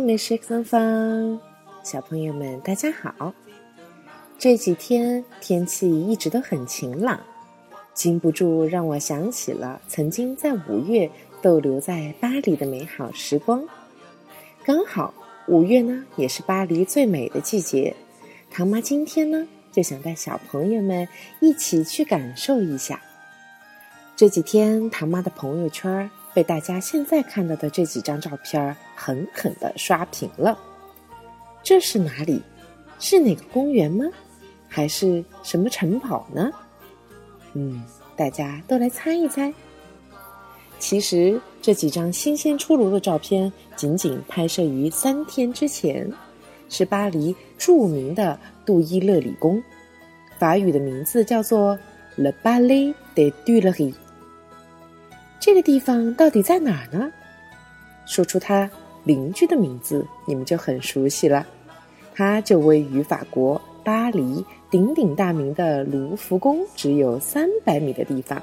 美食芬芳，小朋友们大家好。这几天天气一直都很晴朗，禁不住让我想起了曾经在五月逗留在巴黎的美好时光。刚好五月呢，也是巴黎最美的季节。唐妈今天呢，就想带小朋友们一起去感受一下。这几天，唐妈的朋友圈被大家现在看到的这几张照片狠狠的刷屏了。这是哪里？是哪个公园吗？还是什么城堡呢？嗯，大家都来猜一猜。其实这几张新鲜出炉的照片仅仅拍摄于三天之前，是巴黎著名的杜伊勒里宫，法语的名字叫做 Le Palais des Tuileries。这个地方到底在哪儿呢？说出它邻居的名字，你们就很熟悉了。它就位于法国巴黎鼎鼎大名的卢浮宫只有三百米的地方。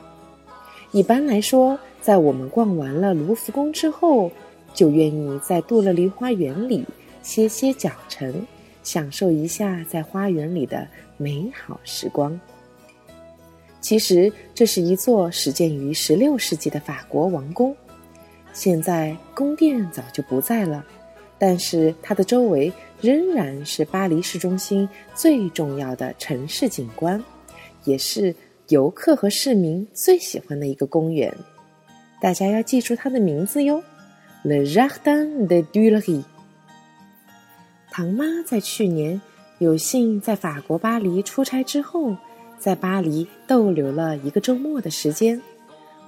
一般来说，在我们逛完了卢浮宫之后，就愿意在杜乐梨花园里歇歇脚程，享受一下在花园里的美好时光。其实，这是一座始建于十六世纪的法国王宫。现在宫殿早就不在了，但是它的周围仍然是巴黎市中心最重要的城市景观，也是游客和市民最喜欢的一个公园。大家要记住它的名字哟，Le Jardin des Tuileries。唐妈在去年有幸在法国巴黎出差之后。在巴黎逗留了一个周末的时间，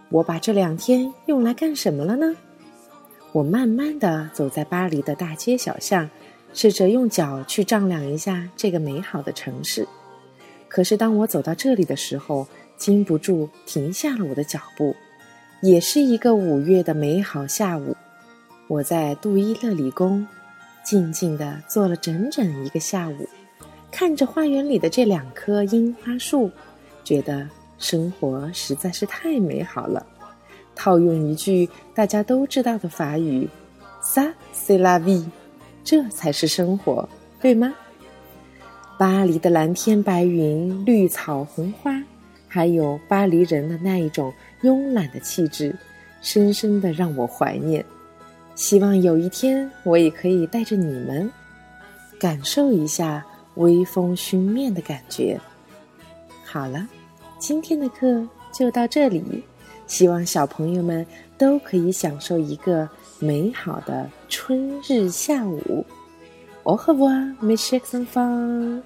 我把这两天用来干什么了呢？我慢慢的走在巴黎的大街小巷，试着用脚去丈量一下这个美好的城市。可是当我走到这里的时候，禁不住停下了我的脚步。也是一个五月的美好下午，我在杜伊勒里宫静静的坐了整整一个下午。看着花园里的这两棵樱花树，觉得生活实在是太美好了。套用一句大家都知道的法语，“Ça c'est la vie”，这才是生活，对吗？巴黎的蓝天白云、绿草红花，还有巴黎人的那一种慵懒的气质，深深的让我怀念。希望有一天我也可以带着你们，感受一下。微风熏面的感觉。好了，今天的课就到这里，希望小朋友们都可以享受一个美好的春日下午。Au revoir, mes chers enfants.